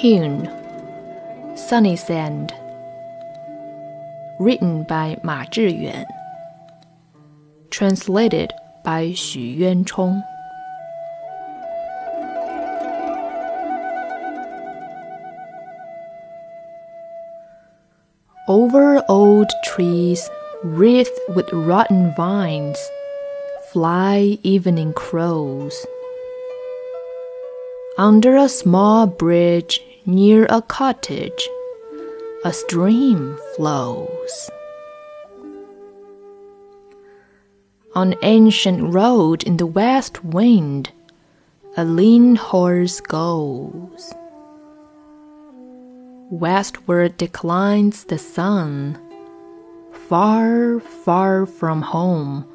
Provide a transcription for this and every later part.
Tune Sunny Sand. Written by Ma Zhiyuan. Translated by Xu Yuanchong. Over old trees wreathed with rotten vines fly evening crows under a small bridge near a cottage, a stream flows. On an ancient road in the west wind, a lean horse goes. Westward declines the sun. Far, far from home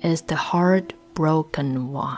is the heartbroken one.